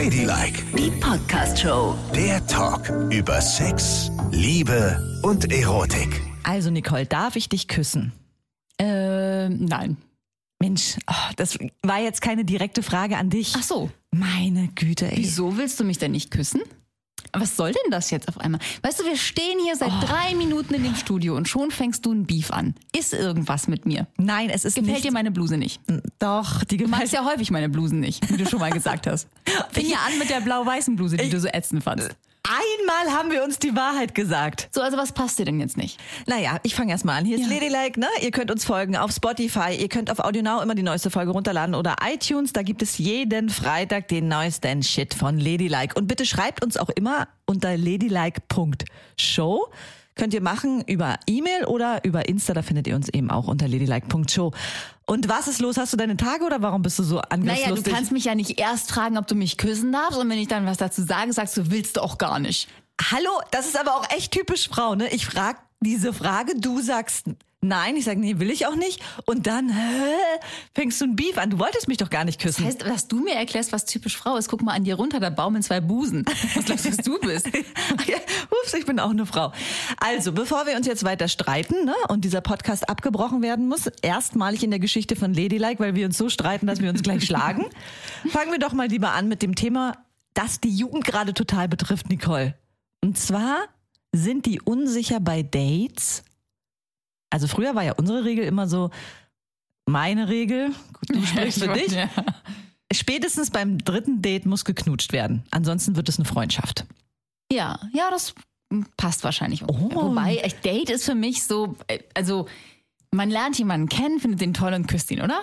Ladylike, Die Podcast-Show. der Talk über Sex, Liebe und Erotik. Also Nicole, darf ich dich küssen? Äh, nein. Mensch, oh, das war jetzt keine direkte Frage an dich. Ach so. Meine Güte, ey. Wieso willst du mich denn nicht küssen? Was soll denn das jetzt auf einmal? Weißt du, wir stehen hier seit Oh. drei Minuten in dem Studio und schon fängst du ein Beef an. Ist irgendwas mit mir? Nein, es ist Gefällt nicht. dir meine Bluse nicht? Doch, die Du gefällt magst ja häufig meine Blusen nicht, wie du schon mal gesagt hast. Fing ja an mit der blau-weißen Bluse, die du so ätzend fandst. Einmal haben wir uns die Wahrheit gesagt. So, also was passt dir denn jetzt nicht? Naja, ich fange erst mal an. Hier ist Ja. Ladylike, ne? Ihr könnt uns folgen auf Spotify, ihr könnt auf AudioNow immer die neueste Folge runterladen oder iTunes. Da gibt es jeden Freitag den neuesten Shit von Ladylike. Und bitte schreibt uns auch immer unter ladylike.show. Könnt ihr machen über E-Mail oder über Insta, da findet ihr uns eben auch unter ladylike.show. Und was ist los? Hast du deine Tage oder warum bist du so Naja, du angriffslustig? kannst mich ja nicht erst fragen, ob du mich küssen darfst und wenn ich dann was dazu sage, sagst du, willst du auch gar nicht. Hallo, das ist aber auch echt typisch Frau, ne? Ich frag diese Frage, du sagst nein, ich sag nee, will ich auch nicht und dann hä, fängst du ein Beef an. Du wolltest mich doch gar nicht küssen. Das heißt, dass du mir erklärst, was typisch Frau ist, guck mal an dir runter, da baumeln zwei Busen. Was glaubst du, was du bist? Ja, Ups, ich bin auch eine Frau. Also, bevor wir uns jetzt weiter streiten ne, und dieser Podcast abgebrochen werden muss, erstmalig in der Geschichte von Ladylike, weil wir uns so streiten, dass wir uns gleich schlagen, fangen wir doch mal lieber an mit dem Thema, das die Jugend gerade total betrifft, Nicole. Und zwar sind die unsicher bei Dates. Also früher war ja unsere Regel immer so, meine Regel, gut, du sprichst für dich. Ja. Spätestens beim dritten Date muss geknutscht werden. Ansonsten wird es eine Freundschaft. Ja, ja, das passt wahrscheinlich. Oh. Wobei, Date ist für mich so, äh, also man lernt jemanden kennen, findet den toll und küsst ihn, oder?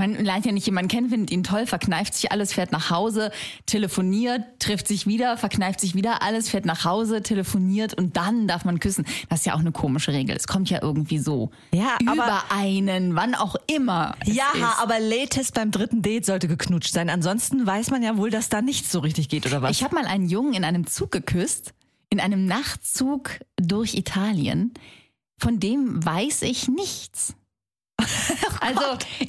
Man lernt ja nicht jemanden kennen, findet ihn toll, verkneift sich alles, fährt nach Hause, telefoniert, trifft sich wieder, verkneift sich wieder alles, fährt nach Hause, telefoniert und dann darf man küssen. Das ist ja auch eine komische Regel. Es kommt ja irgendwie so. Ja, Über aber- einen, wann auch immer. Ja, ist. aber latest beim dritten Date sollte geknutscht sein. Ansonsten weiß man ja wohl, dass da nichts so richtig geht, oder was? Ich habe mal einen Jungen in einem Zug geküsst, in einem Nachtzug durch Italien. Von dem weiß ich nichts. Also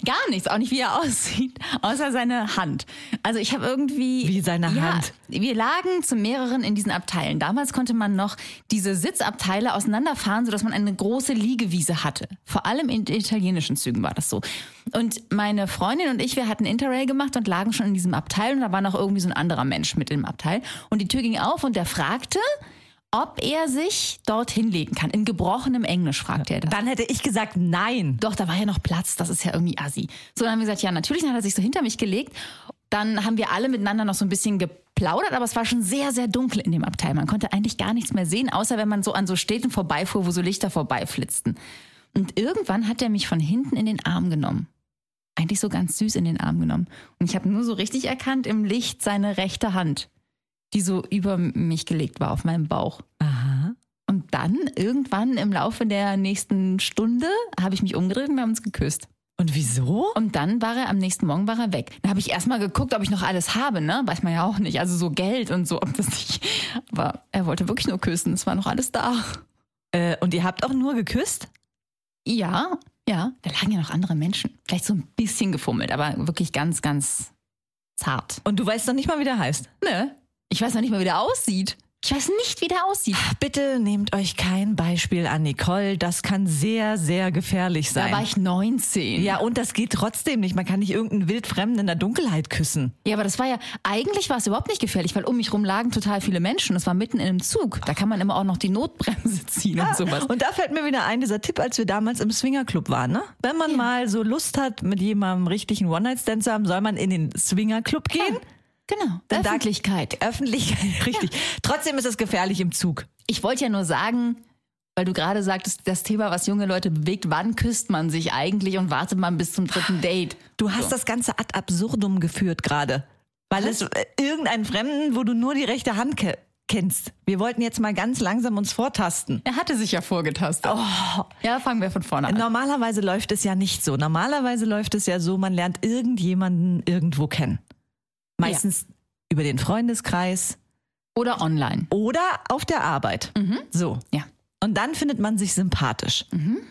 gar nichts, auch nicht wie er aussieht, außer seine Hand. Also ich habe irgendwie Wie seine ja, Hand? Wir lagen zu mehreren in diesen Abteilen. Damals konnte man noch diese Sitzabteile auseinanderfahren, sodass man eine große Liegewiese hatte. Vor allem in italienischen Zügen war das so. Und meine Freundin und ich, wir hatten Interrail gemacht und lagen schon in diesem Abteil und da war noch irgendwie so ein anderer Mensch mit im Abteil. Und die Tür ging auf und der fragte, ob er sich dort hinlegen kann. In gebrochenem Englisch fragte er das. Dann hätte ich gesagt, nein. Doch, da war ja noch Platz, das ist ja irgendwie assi. So, dann haben wir gesagt, ja, natürlich, dann hat er sich so hinter mich gelegt. Dann haben wir alle miteinander noch so ein bisschen geplaudert, aber es war schon sehr, sehr dunkel in dem Abteil. Man konnte eigentlich gar nichts mehr sehen, außer wenn man so an so Städten vorbeifuhr, wo so Lichter vorbeiflitzten. Und irgendwann hat er mich von hinten in den Arm genommen. Eigentlich so ganz süß in den Arm genommen. Und ich habe nur so richtig erkannt im Licht seine rechte Hand, die so über mich gelegt war auf meinem Bauch. Aha. Und dann irgendwann im Laufe der nächsten Stunde habe ich mich umgedreht und wir haben uns geküsst. Und wieso? Und dann war er am nächsten Morgen war er weg. Dann habe ich erstmal geguckt, ob ich noch alles habe, ne? Weiß man ja auch nicht. Also so Geld und so, ob das nicht. Aber er wollte wirklich nur küssen. Es war noch alles da. Äh, und ihr habt auch nur geküsst? Ja, ja. Da lagen ja noch andere Menschen. Vielleicht so ein bisschen gefummelt, aber wirklich ganz, ganz zart. Und du weißt noch nicht mal, wie der heißt. Ne? Ich weiß noch nicht mal, wie der aussieht. Ich weiß nicht, wie der aussieht. Bitte nehmt euch kein Beispiel an Nicole. Das kann sehr, sehr gefährlich sein. Da war ich 19. ja, und das geht trotzdem nicht. Man kann nicht irgendeinen Wildfremden in der Dunkelheit küssen. Ja, aber das war ja, eigentlich war es überhaupt nicht gefährlich, weil um mich rum lagen total viele Menschen. Es war mitten in einem Zug. Da kann man immer auch noch die Notbremse ziehen und sowas. Und da fällt mir wieder ein, dieser Tipp, als wir damals im Swingerclub waren. Ne? Wenn man mal so Lust hat, mit jemandem richtigen One-Night-Stand zu haben, soll man in den Swingerclub gehen. Genau. Denn da- Öffentlichkeit. Öffentlichkeit, richtig. Trotzdem ist es gefährlich im Zug. Ich wollte ja nur sagen, weil du gerade sagtest, das Thema, was junge Leute bewegt, wann küsst man sich eigentlich und wartet man bis zum dritten Date? Du hast das Ganze ad absurdum geführt gerade. Weil es äh, irgendeinen Fremden, wo du nur die rechte Hand ke kennst. Wir wollten jetzt mal ganz langsam uns vortasten. Er hatte sich ja vorgetastet. Oh. Ja, fangen wir von vorne an. Normalerweise läuft es ja nicht so. Normalerweise läuft es ja so, man lernt irgendjemanden irgendwo kennen. Meistens über den Freundeskreis Oder online. oder auf der Arbeit. So. Ja. Und dann findet man sich sympathisch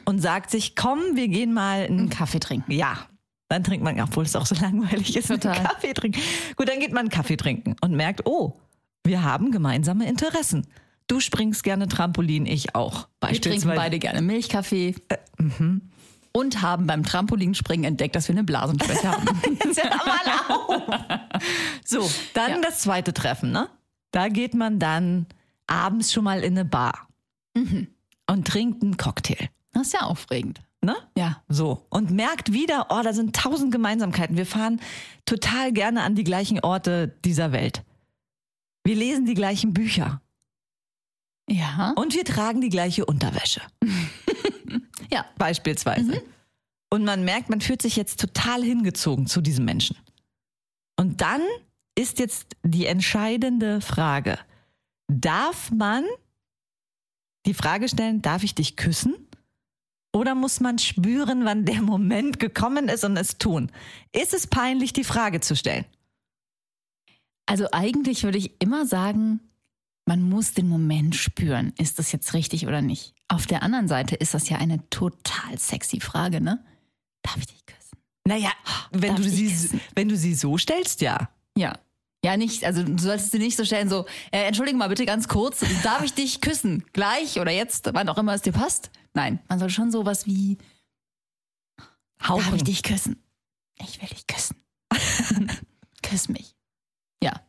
und sagt sich, komm, wir gehen mal einen Einen Kaffee trinken. Ja. Dann trinkt man, obwohl es auch so langweilig ist, Total. einen Kaffee trinken. Gut, dann geht man einen Kaffee trinken und merkt, oh, wir haben gemeinsame Interessen. Du springst gerne Trampolin, ich auch. Wir trinken beide gerne Milchkaffee. Und haben beim Trampolinspringen entdeckt, dass wir eine Blasenschwäche haben. Jetzt hör mal auf. So, dann Ja. das zweite Treffen, ne? Da geht man dann abends schon mal in eine Bar und trinkt einen Cocktail, Das ist ja aufregend. ne? Ja. So, und merkt wieder, oh, da sind tausend Gemeinsamkeiten. Wir fahren total gerne an die gleichen Orte dieser Welt. Wir lesen die gleichen Bücher Ja. und wir tragen die gleiche Unterwäsche, Ja. beispielsweise. Und man merkt, man fühlt sich jetzt total hingezogen zu diesem Menschen. Und dann ist jetzt die entscheidende Frage. Darf man die Frage stellen, darf ich dich küssen? Oder muss man spüren, wann der Moment gekommen ist und es tun? Ist es peinlich, die Frage zu stellen? Also eigentlich würde ich immer sagen, man muss den Moment spüren. Ist das jetzt richtig oder nicht? Auf der anderen Seite ist das ja eine total sexy Frage, ne? Darf ich dich küssen? Naja, wenn Darf du, sie, wenn du sie so stellst, ja. Ja. Ja, nicht, also du solltest sie nicht so stellen, so, äh, entschuldige mal bitte ganz kurz, darf ich dich küssen? Gleich oder jetzt, wann auch immer es dir passt? Nein, man soll schon sowas wie, darf ich Hauchen. dich küssen? Ich will dich küssen. Küss mich. Ja,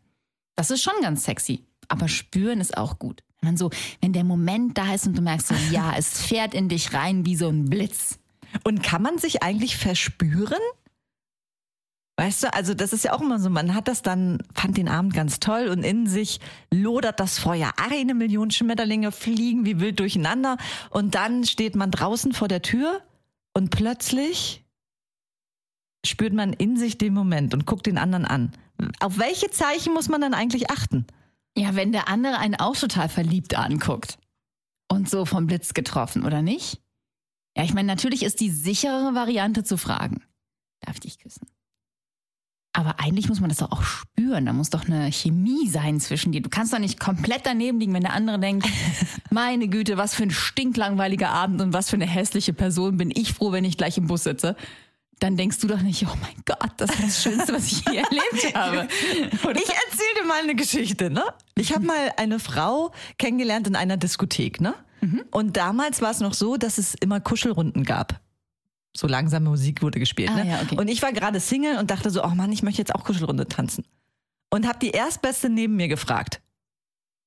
das ist schon ganz sexy, aber spüren ist auch gut. Wenn man so, wenn der Moment da ist und du merkst so, ja, es fährt in dich rein wie so ein Blitz. Und kann man sich eigentlich verspüren? Weißt du, also das ist ja auch immer so, man hat das dann, fand den Abend ganz toll und in sich lodert das Feuer. Eine Million Schmetterlinge fliegen wie wild durcheinander und dann steht man draußen vor der Tür und plötzlich spürt man in sich den Moment und guckt den anderen an. Auf welche Zeichen muss man dann eigentlich achten? Ja, wenn der andere einen auch total verliebt anguckt und so vom Blitz getroffen, oder nicht? Ja, ich meine, natürlich ist die sichere Variante zu fragen. Darf ich dich küssen? Aber eigentlich muss man das doch auch spüren. Da muss doch eine Chemie sein zwischen dir. Du kannst doch nicht komplett daneben liegen, wenn der andere denkt, meine Güte, was für ein stinklangweiliger Abend und was für eine hässliche Person bin ich froh, wenn ich gleich im Bus sitze. Dann denkst du doch nicht, oh mein Gott, das ist das Schönste, was ich je erlebt habe. Oder? Ich erzähle dir mal eine Geschichte, ne? Ich habe mal eine Frau kennengelernt in einer Diskothek, ne? Und damals war es noch so, dass es immer Kuschelrunden gab. So langsame Musik wurde gespielt, Ah, ne? ja, okay. Und ich war gerade Single und dachte so, oh Mann, ich möchte jetzt auch Kuschelrunde tanzen. Und habe die Erstbeste neben mir gefragt,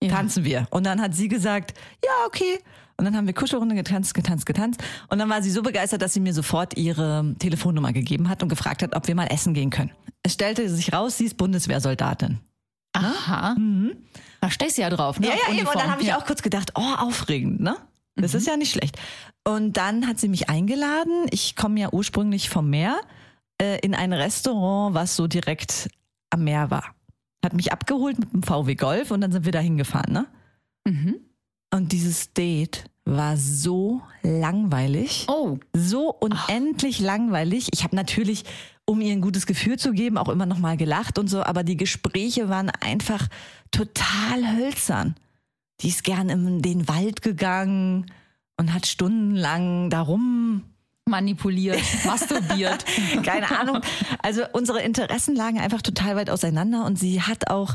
Ja. tanzen wir? Und dann hat sie gesagt, ja, okay. Und dann haben wir Kuschelrunde getanzt, getanzt, getanzt. Und dann war sie so begeistert, dass sie mir sofort ihre Telefonnummer gegeben hat und gefragt hat, ob wir mal essen gehen können. Es stellte sich raus, sie ist Bundeswehrsoldatin. Aha. Da stehst du ja drauf, ne? Ja, ja, eben. Und dann habe ich Ja. auch kurz gedacht, oh, aufregend, ne? Das ist ja nicht schlecht. Und dann hat sie mich eingeladen. Ich komme ja ursprünglich vom Meer äh, in ein Restaurant, was so direkt am Meer war. Hat mich abgeholt mit dem VW Golf und dann sind wir da hingefahren, ne? Mhm. Und dieses Date war so langweilig. Oh, So unendlich langweilig. Ich habe natürlich, um ihr ein gutes Gefühl zu geben, auch immer noch mal gelacht und so, aber die Gespräche waren einfach total hölzern. Die ist gern in den Wald gegangen und hat stundenlang darum, manipuliert, masturbiert. keine Ahnung. Also unsere Interessen lagen einfach total weit auseinander und sie hat auch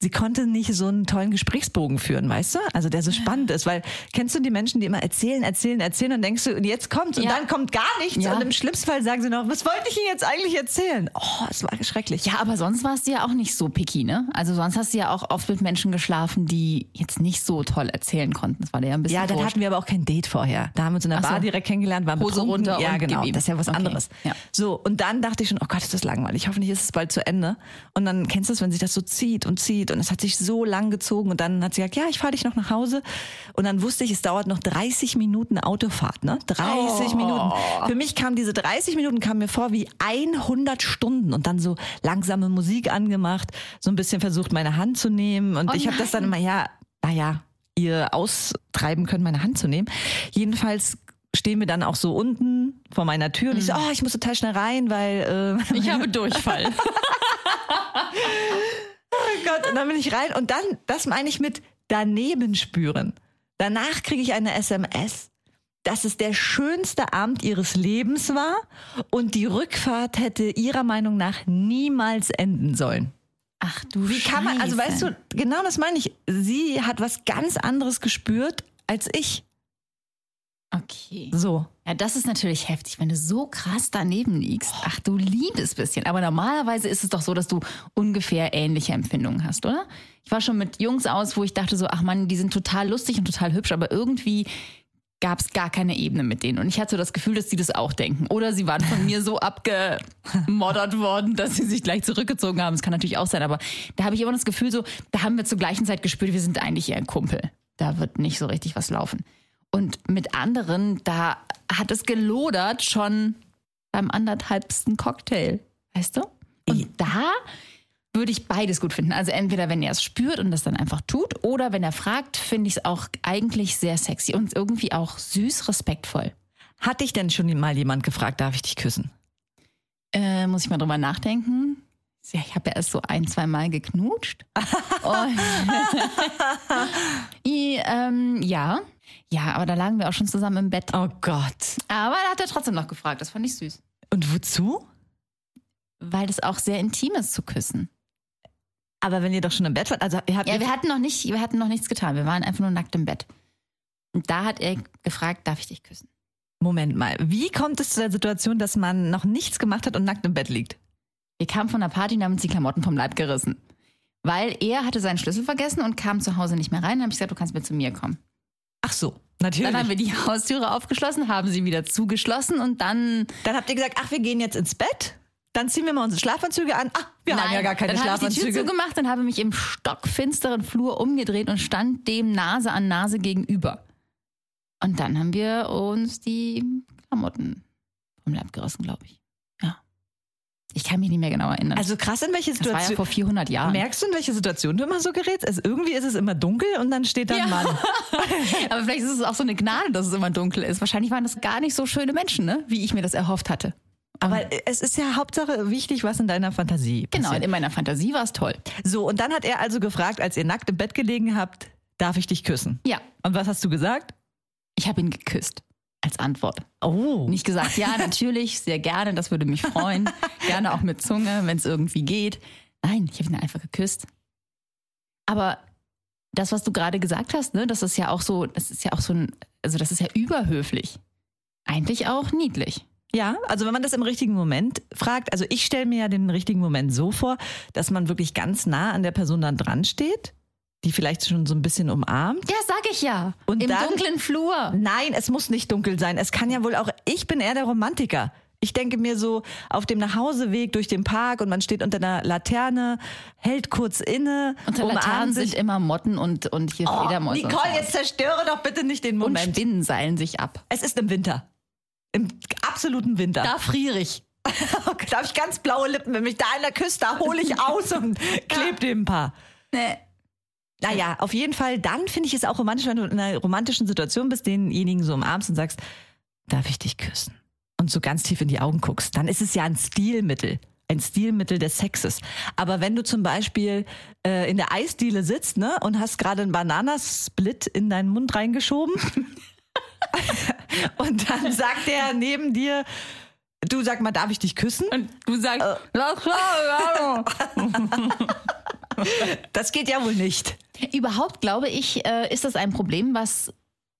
sie konnte nicht so einen tollen Gesprächsbogen führen, weißt du? Also der so spannend ist, weil kennst du die Menschen, die immer erzählen, erzählen, erzählen und denkst du, und jetzt kommt's und Ja. dann kommt gar nichts Ja. und im schlimmsten Fall sagen sie noch, was wollte ich Ihnen jetzt eigentlich erzählen? Oh, es war schrecklich. Ja, aber sonst warst du ja auch nicht so picky, ne? Also sonst hast du ja auch oft mit Menschen geschlafen, die jetzt nicht so toll erzählen konnten. Das war ja ein bisschen Ja, dann hatten wir aber auch kein Date vorher. Da haben wir uns in der so. Bar direkt kennengelernt, waren Hose betrunken. runter Ja, und genau. Das ist ja was Okay. anderes. Ja. So, und dann dachte ich schon, oh Gott, ist das langweilig. Hoffentlich ist es bald zu Ende. Und dann kennst du es, wenn sich das so zieht und zieht und es hat sich so lang gezogen und dann hat sie gesagt, ja, ich fahre dich noch nach Hause. Und dann wusste ich, es dauert noch 30 Minuten Autofahrt, ne? 30 Oh. Minuten. Für mich kamen diese 30 Minuten kamen mir vor wie 100 Stunden und dann so langsame Musik angemacht, so ein bisschen versucht, meine Hand zu nehmen. Und Oh ich habe das dann immer, ja, naja, ihr austreiben können, meine Hand zu nehmen. Jedenfalls stehen wir dann auch so unten vor meiner Tür und ich so, oh, ich muss total schnell rein, weil äh, Ich habe Durchfall. oh Gott, und dann bin ich rein und dann, das meine ich mit daneben spüren. Danach kriege ich eine SMS. dass es der schönste Abend ihres Lebens war und die Rückfahrt hätte ihrer Meinung nach niemals enden sollen. Ach du Wie kann man, also weißt du, genau das meine ich. Sie hat was ganz anderes gespürt als ich. Okay. So. Ja, das ist natürlich heftig, wenn du so krass daneben liegst. Ach du liebes bisschen. Aber normalerweise ist es doch so, dass du ungefähr ähnliche Empfindungen hast, oder? Ich war schon mit Jungs aus, wo ich dachte so, ach Mann, die sind total lustig und total hübsch, aber irgendwie gab es gar keine Ebene mit denen. Und ich hatte so das Gefühl, dass sie das auch denken. Oder sie waren von mir so abgemoddert worden, dass sie sich gleich zurückgezogen haben. Das kann natürlich auch sein, aber da habe ich immer das Gefühl so, da haben wir zur gleichen Zeit gespürt, wir sind eigentlich eher ein Kumpel. Da wird nicht so richtig was laufen. Und mit anderen, da hat es gelodert schon beim anderthalbsten Cocktail. Weißt du? Und da würde ich beides gut finden. Also entweder, wenn er es spürt und das dann einfach tut, oder wenn er fragt, finde ich es auch eigentlich sehr sexy und irgendwie auch süß, respektvoll. Hat dich denn schon mal jemand gefragt, darf ich dich küssen? Äh, muss ich mal drüber nachdenken. Ja, ich habe ja erst so ein, zwei Mal geknutscht. Und I, ähm, ja. Ja, aber da lagen wir auch schon zusammen im Bett. Oh Gott. Aber da hat er trotzdem noch gefragt. Das fand ich süß. Und wozu? Weil das auch sehr intim ist zu küssen. Aber wenn ihr doch schon im Bett wart, also ihr habt Ja, wir hatten noch nicht, wir hatten noch nichts getan. Wir waren einfach nur nackt im Bett. Und da hat er gefragt, darf ich dich küssen? Moment mal, wie kommt es zu der Situation, dass man noch nichts gemacht hat und nackt im Bett liegt? Wir kamen von der Party und haben uns die Klamotten vom Leib gerissen. Weil er hatte seinen Schlüssel vergessen und kam zu Hause nicht mehr rein. Dann habe ich gesagt, du kannst mit zu mir kommen. Ach so, natürlich. Dann haben wir die Haustüre aufgeschlossen, haben sie wieder zugeschlossen und dann. Dann habt ihr gesagt, ach, wir gehen jetzt ins Bett. Dann ziehen wir mal unsere Schlafanzüge an. Ach, wir haben ja gar keine dann habe ich die Tür Schlafanzüge. zugemacht und habe mich im stockfinsteren Flur umgedreht und stand dem Nase an Nase gegenüber. Und dann haben wir uns die Klamotten vom Leib gerissen, glaube ich. Ich kann mich nicht mehr genau erinnern. Also krass, in welche das war ja Situation. vor 400 Jahren. Merkst du, in welche Situation du immer so gerätst? Also irgendwie ist es immer dunkel und dann steht da ein Ja. Mann. Aber vielleicht ist es auch so eine Gnade, dass es immer dunkel ist. Wahrscheinlich waren das gar nicht so schöne Menschen, ne? wie ich mir das erhofft hatte. Aber es ist ja Hauptsache wichtig, was in deiner Fantasie Genau, passiert. in meiner Fantasie war es toll. So, und dann hat er also gefragt, als ihr nackt im Bett gelegen habt, darf ich dich küssen? Ja, Und was hast du gesagt? ich habe ihn geküsst als Antwort. Oh. Nicht gesagt, ja, natürlich, sehr gerne, das würde mich freuen. gerne auch mit Zunge, wenn es irgendwie geht. Nein, ich habe ihn einfach geküsst. Aber das, was du gerade gesagt hast, ne, das ist ja auch so, das ist ja auch so ein, also das ist ja überhöflich. Eigentlich auch niedlich. Ja, also wenn man das im richtigen Moment fragt, also ich stelle mir ja den richtigen Moment so vor, dass man wirklich ganz nah an der Person dann dran steht, die vielleicht schon so ein bisschen umarmt. Ja, sag ich ja. Und Im dann- dunklen Flur. Nein, es muss nicht dunkel sein. Es kann ja wohl auch, ich bin eher der Romantiker. Ich denke mir so auf dem Nachhauseweg durch den Park und man steht unter einer Laterne, hält kurz inne, Unter Laternen umarmt sind sich. immer Motten und, und hier Oh, Fledermäuse. und Nicole, jetzt zerstöre doch bitte nicht den und Moment. Spinnen seilen sich ab. Es ist im Winter. Im absoluten Winter. Da friere ich. da habe ich ganz blaue Lippen. Wenn mich da einer küsst, da hole ich aus und klebe dem ein paar. Nee. Naja, auf jeden Fall, dann finde ich es auch romantisch, wenn du in einer romantischen Situation bist, denjenigen so umarmst und sagst, darf ich dich küssen? Und so ganz tief in die Augen guckst. Dann ist es ja ein Stilmittel. Ein Stilmittel des Sexes. Aber wenn du zum Beispiel äh, in der Eisdiele sitzt ne, und hast gerade einen Bananasplit in deinen Mund reingeschoben und dann sagt der neben dir, du sag mal, darf ich dich küssen? Und du sagst, ja. Das geht ja wohl nicht. Überhaupt glaube ich, äh, ist das ein Problem, was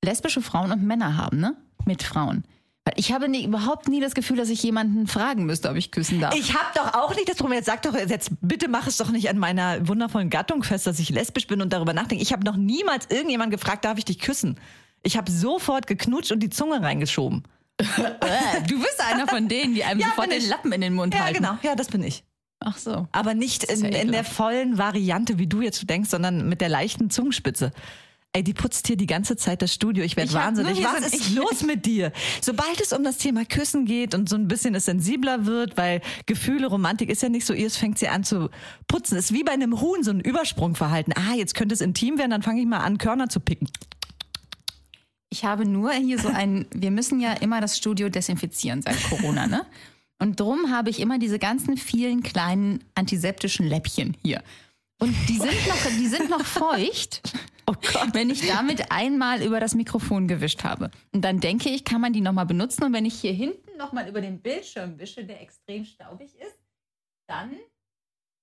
lesbische Frauen und Männer haben, ne? Mit Frauen. Weil ich habe nie, überhaupt nie das Gefühl, dass ich jemanden fragen müsste, ob ich küssen darf. Ich habe doch auch nicht das Problem. Jetzt sag doch, jetzt bitte mach es doch nicht an meiner wundervollen Gattung fest, dass ich lesbisch bin und darüber nachdenke. Ich habe noch niemals irgendjemand gefragt, darf ich dich küssen? Ich habe sofort geknutscht und die Zunge reingeschoben. Äh, du bist einer von denen, die einem Ja, sofort den. Lappen in den Mund Ja, halten. genau. Ja, das bin ich. Ach so. Aber nicht in, ja in der vollen Variante, wie du jetzt denkst, sondern mit der leichten Zungenspitze. Ey, die putzt hier die ganze Zeit das Studio. Ich werde wahnsinnig. Was ist ich- los mit dir? Sobald es um das Thema Küssen geht und so ein bisschen es sensibler wird, weil Gefühle, Romantik ist ja nicht so ihr, es fängt sie an zu putzen. ist wie bei einem Huhn so ein Übersprungverhalten. Ah, jetzt könnte es intim werden, dann fange ich mal an, Körner zu picken. Ich habe nur hier so ein, wir müssen ja immer das Studio desinfizieren seit Corona, ne? Und drum habe ich immer diese ganzen vielen kleinen antiseptischen Läppchen hier. Und die sind noch, die sind noch feucht. Oh Gott. wenn ich damit einmal über das Mikrofon gewischt habe. Und dann denke ich, kann man die nochmal benutzen. Und wenn ich hier hinten nochmal über den Bildschirm wische, der extrem staubig ist, dann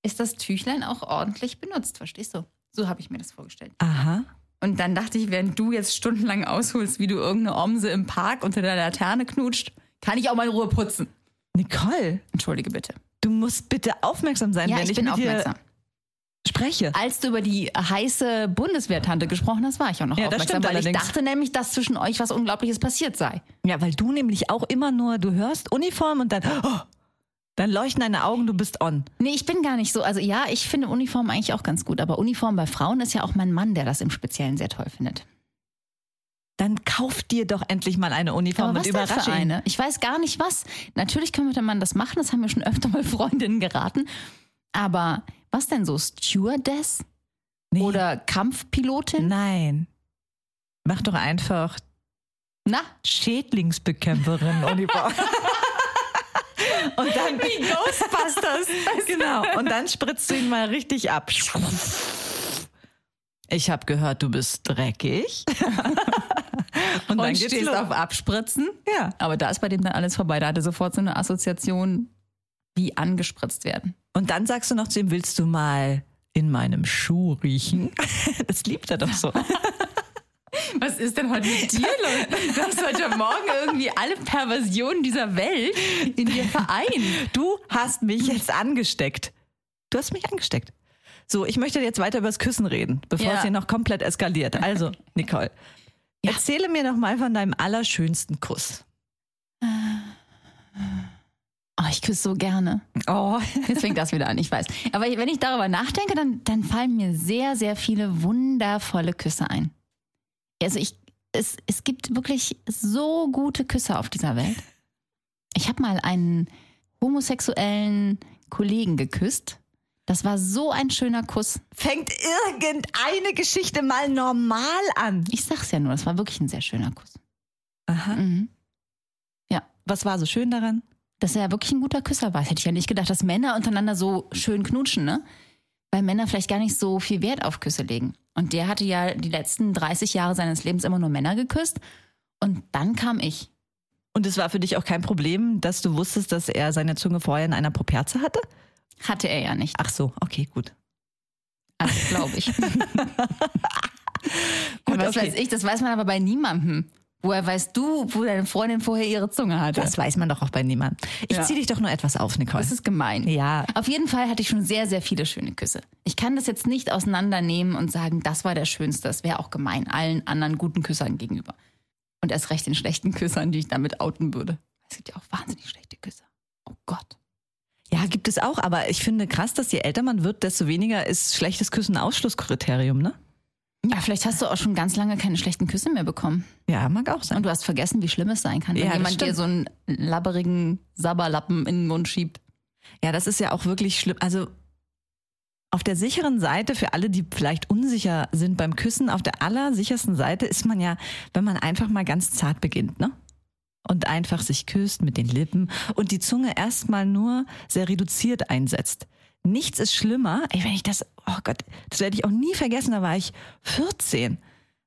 ist das Tüchlein auch ordentlich benutzt. Verstehst du? So habe ich mir das vorgestellt. Aha. Und dann dachte ich, während du jetzt stundenlang ausholst, wie du irgendeine Omse im Park unter der Laterne knutscht, kann ich auch mal in Ruhe putzen. Nicole, Entschuldige bitte. du musst bitte aufmerksam sein, Ja, wenn ich ich, bin aufmerksam. spreche. Als du über die heiße Bundeswehrtante gesprochen hast, war ich auch noch Ja, das aufmerksam, stimmt weil ich allerdings. dachte nämlich, dass zwischen euch was Unglaubliches passiert sei. Ja, weil du nämlich auch immer nur, du hörst Uniform und dann, oh, dann leuchten deine Augen, du bist on. Nee, ich bin gar nicht so. Also ja, ich finde Uniform eigentlich auch ganz gut. Aber Uniform bei Frauen ist ja auch mein Mann, der das im Speziellen sehr toll findet. Dann kauf dir doch endlich mal eine Uniform Aber und überrasche eine? Ich weiß gar nicht was. Natürlich könnte man das machen, das haben mir schon öfter mal Freundinnen geraten. Aber was denn so? Stewardess? Nee. Oder Kampfpilotin? Nein. Mach doch einfach Na, Schädlingsbekämpferin Uniform. und dann wie Ghostbusters. genau und dann spritzt du ihn mal richtig ab. Ich habe gehört, du bist dreckig. und dann Und geht's stehst los. auf Abspritzen. Ja. Aber da ist bei dem dann alles vorbei. Da hatte sofort so eine Assoziation, wie angespritzt werden. Und dann sagst du noch zu ihm, willst du mal in meinem Schuh riechen? Das liebt er doch so. Was ist denn heute mit dir los? Du hast heute Morgen irgendwie alle Perversionen dieser Welt in dir vereint. Du hast mich jetzt angesteckt. Du hast mich angesteckt. So, ich möchte jetzt weiter über das Küssen reden, bevor Ja. es hier noch komplett eskaliert. Also, Nicole, Ja. erzähle mir noch mal von deinem allerschönsten Kuss. Oh, ich küsse so gerne. Oh, Jetzt fängt das wieder an, ich weiß. Aber wenn ich darüber nachdenke, dann, dann fallen mir sehr, sehr viele wundervolle Küsse ein. Also ich, es, es gibt wirklich so gute Küsse auf dieser Welt. Ich habe mal einen homosexuellen Kollegen geküsst. Das war so ein schöner Kuss. fängt irgendeine Geschichte mal normal an. Ich sag's ja nur, das war wirklich ein sehr schöner Kuss. Aha. Mhm. Was war so schön daran? dass er ja wirklich ein guter Küsser war. Das hätte ich ja nicht gedacht, dass Männer untereinander so schön knutschen, ne? Weil Männer vielleicht gar nicht so viel Wert auf Küsse legen. Und der hatte ja die letzten 30 Jahre seines Lebens immer nur Männer geküsst. Und dann kam ich. Und es war für dich auch kein Problem, dass du wusstest, dass er seine Zunge vorher in einer Properze hatte? Hatte er ja nicht. Ach so, okay, gut. Also, glaube ich. Gut, was okay. weiß ich, das weiß man aber bei niemandem. Woher weißt du, wo deine Freundin vorher ihre Zunge hatte? Das weiß man doch auch bei niemandem. Ich Ja. zieh dich doch nur etwas auf, Nicole. Das ist gemein. Ja. Auf jeden Fall hatte ich schon sehr, sehr viele schöne Küsse. Ich kann das jetzt nicht auseinandernehmen und sagen, das war der schönste. Das wäre auch gemein allen anderen guten Küssern gegenüber. Und erst recht den schlechten Küssern, die ich damit outen würde. Es gibt ja auch wahnsinnig schlechte Küsse. Oh Gott. Ja, gibt es auch, aber ich finde krass, dass je älter man wird, desto weniger ist schlechtes Küssen ein Ausschlusskriterium, ne? Ja, vielleicht hast du auch schon ganz lange keine schlechten Küsse mehr bekommen. Ja, mag auch sein. Und du hast vergessen, wie schlimm es sein kann, wenn Ja, jemand dir stimmt. so einen labberigen Sabberlappen in den Mund schiebt. Ja, das ist ja auch wirklich schlimm. Also auf der sicheren Seite, für alle, die vielleicht unsicher sind beim Küssen, auf der allersichersten Seite ist man ja, wenn man einfach mal ganz zart beginnt, ne? Und einfach sich küsst mit den Lippen und die Zunge erstmal nur sehr reduziert einsetzt. Nichts ist schlimmer, ey, wenn ich das, oh Gott, das werde ich auch nie vergessen, da war ich 14.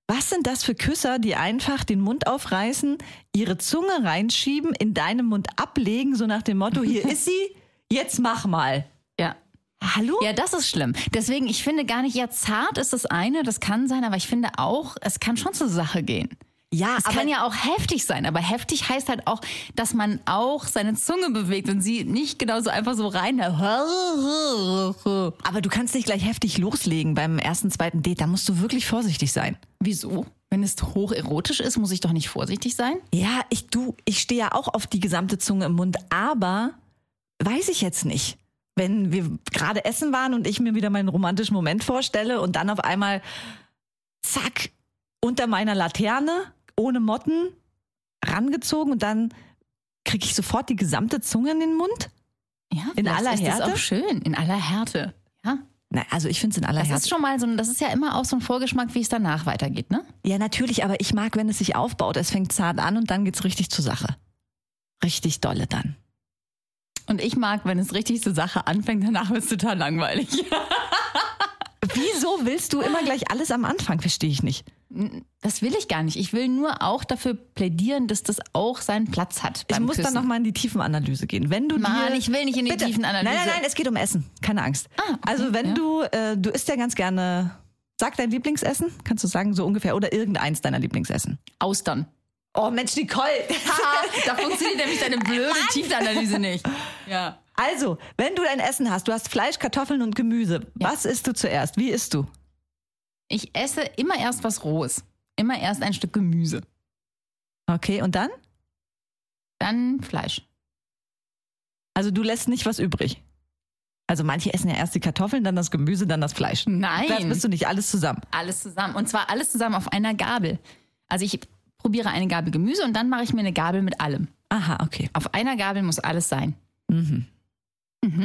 Was sind das für Küsser, die einfach den Mund aufreißen, ihre Zunge reinschieben, in deinem Mund ablegen, so nach dem Motto, hier ist sie, jetzt mach mal. Ja. Hallo? Ja, das ist schlimm. Deswegen, ich finde gar nicht, ja, zart ist das eine, das kann sein, aber ich finde auch, es kann schon zur Sache gehen. Ja, Es aber kann ja auch heftig sein, aber heftig heißt halt auch, dass man auch seine Zunge bewegt und sie nicht genauso einfach so rein. aber du kannst nicht gleich heftig loslegen beim ersten, zweiten Date. Da musst du wirklich vorsichtig sein. Wieso? Wenn es hocherotisch ist, muss ich doch nicht vorsichtig sein? Ja, ich du, ich stehe ja auch auf die gesamte Zunge im Mund, aber weiß ich jetzt nicht. Wenn wir gerade essen waren und ich mir wieder meinen romantischen Moment vorstelle und dann auf einmal zack unter meiner Laterne ohne Motten rangezogen und dann kriege ich sofort die gesamte Zunge in den Mund. Ja, In aller ist das Härte? auch schön, in aller Härte. Ja, Na, also ich finde es in aller das Härte. ist schon mal so, das ist ja immer auch so ein Vorgeschmack, wie es danach weitergeht, ne? Ja, natürlich, aber ich mag, wenn es sich aufbaut. Es fängt zart an und dann geht's richtig zur Sache. Richtig dolle dann. Und ich mag, wenn es richtig zur Sache anfängt, danach wird es total langweilig. Wieso willst du immer gleich alles am Anfang? Verstehe ich nicht. Das will ich gar nicht. Ich will nur auch dafür plädieren, dass das auch seinen Platz hat. Ich muss dann Küssen. nochmal in die Tiefenanalyse gehen. Wenn du Mann, dir, ich will nicht in die Bitte. Tiefenanalyse. Nein, nein, nein, es geht um Essen. Keine Angst. Ah, okay, also wenn ja. du, äh, du isst ja ganz gerne, sag dein Lieblingsessen, kannst du sagen so ungefähr, oder irgendeins deiner Lieblingsessen. Austern. Oh Mensch, Nicole. da funktioniert nämlich deine blöde Tiefenanalyse nicht. Ja. also, wenn du dein Essen hast, du hast Fleisch, Kartoffeln und Gemüse. Ja. Was isst du zuerst? Wie isst du? Ich esse immer erst was Rohes. Immer erst ein Stück Gemüse. Okay, und dann? Dann Fleisch. Also du lässt nicht was übrig. Also manche essen ja erst die Kartoffeln, dann das Gemüse, dann das Fleisch. Nein. Das bist du nicht alles zusammen. Alles zusammen. Und zwar alles zusammen auf einer Gabel. Also ich probiere eine Gabel Gemüse und dann mache ich mir eine Gabel mit allem. Aha, okay. Auf einer Gabel muss alles sein.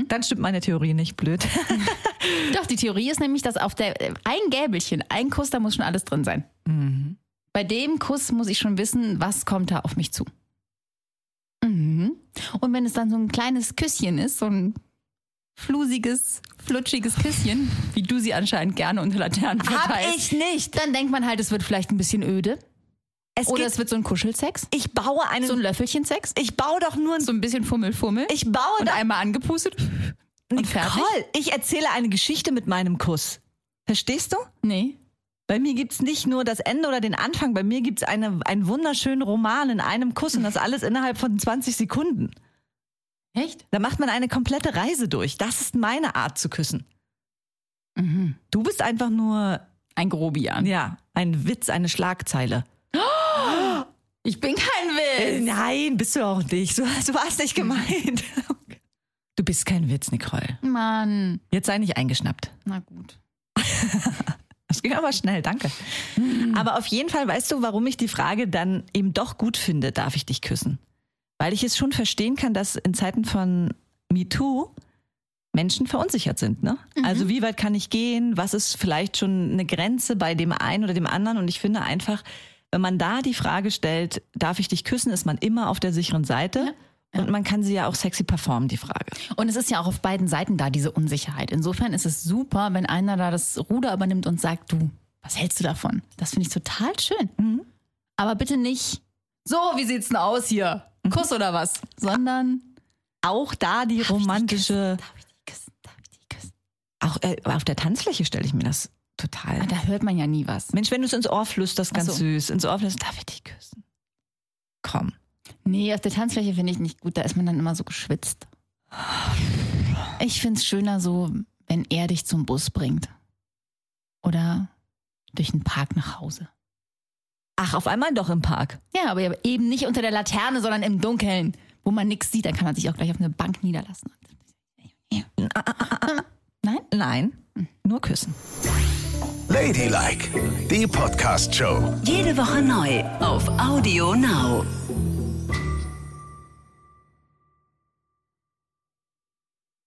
Dann stimmt meine Theorie nicht blöd. Doch, die Theorie ist nämlich, dass auf der ein Gäbelchen, ein Kuss, da muss schon alles drin sein. Bei dem Kuss muss ich schon wissen, was kommt da auf mich zu. Mhm. Und wenn es dann so ein kleines Küsschen ist, so ein flusiges, flutschiges Küsschen, wie du sie anscheinend gerne unter Laternen verteilst, nicht. dann denkt man halt, es wird vielleicht ein bisschen öde. Es Oder es wird so ein Kuschelsex, ich baue einen. so ein Löffelchensex, ich baue doch nur ein. so ein bisschen Fummel, Fummel. Ich baue und einmal angepustet und fertig. Nicole, ich erzähle eine Geschichte mit meinem Kuss. Verstehst du? Nee. Bei mir gibt's nicht nur das Ende oder den Anfang, bei mir gibt's eine, einen wunderschönen Roman in einem Kuss und das alles innerhalb von 20 Sekunden. Echt? Da macht man eine komplette Reise durch. Das ist meine Art zu küssen. Mhm. Du bist einfach nur, Ein Grobian. ja, ein Witz, eine Schlagzeile. Ich bin kein Äh, Witz. nein, bist du auch nicht. So, so war es nicht gemeint. Du bist kein Witz, Nicole. Mann. Jetzt sei nicht eingeschnappt. Na gut. Das ging aber schnell, danke. Aber auf jeden Fall weißt du, warum ich die Frage dann eben doch gut finde, darf ich dich küssen? Weil ich es schon verstehen kann, dass in Zeiten von MeToo Menschen verunsichert sind. Ne? Also wie weit kann ich gehen? Was ist vielleicht schon eine Grenze bei dem einen oder dem anderen? Und ich finde einfach, wenn man da die Frage stellt, darf ich dich küssen, ist man immer auf der sicheren Seite. Und man kann sie ja auch sexy performen, die Frage. Und es ist ja auch auf beiden Seiten da, diese Unsicherheit. Insofern ist es super, wenn einer da das Ruder übernimmt und sagt, du, was hältst du davon? Das finde ich total schön. Aber bitte nicht, so, wie sieht's denn aus hier? Kuss oder was? Sondern, Auch da die Darf ich romantische, darf ich dich küssen? Darf ich dich küssen? auch äh, auf der Tanzfläche stelle ich mir das total. Ah, Da hört man ja nie was. Mensch, wenn du es ins Ohr flüsterst, ganz so. süß, ins Ohr flüsterst, darf ich dich küssen? Nee, auf der Tanzfläche finde ich nicht gut. Da ist man dann immer so geschwitzt. Ich finde es schöner so, wenn er dich zum Bus bringt. Oder durch den Park nach Hause. Ach, auf einmal doch im Park. Ja, aber eben nicht unter der Laterne, sondern im Dunkeln, wo man nichts sieht. Dann kann man sich auch gleich auf eine Bank niederlassen. Nein? Nein, nur küssen. Ladylike, die Podcast-Show. Jede Woche neu auf Audio Now.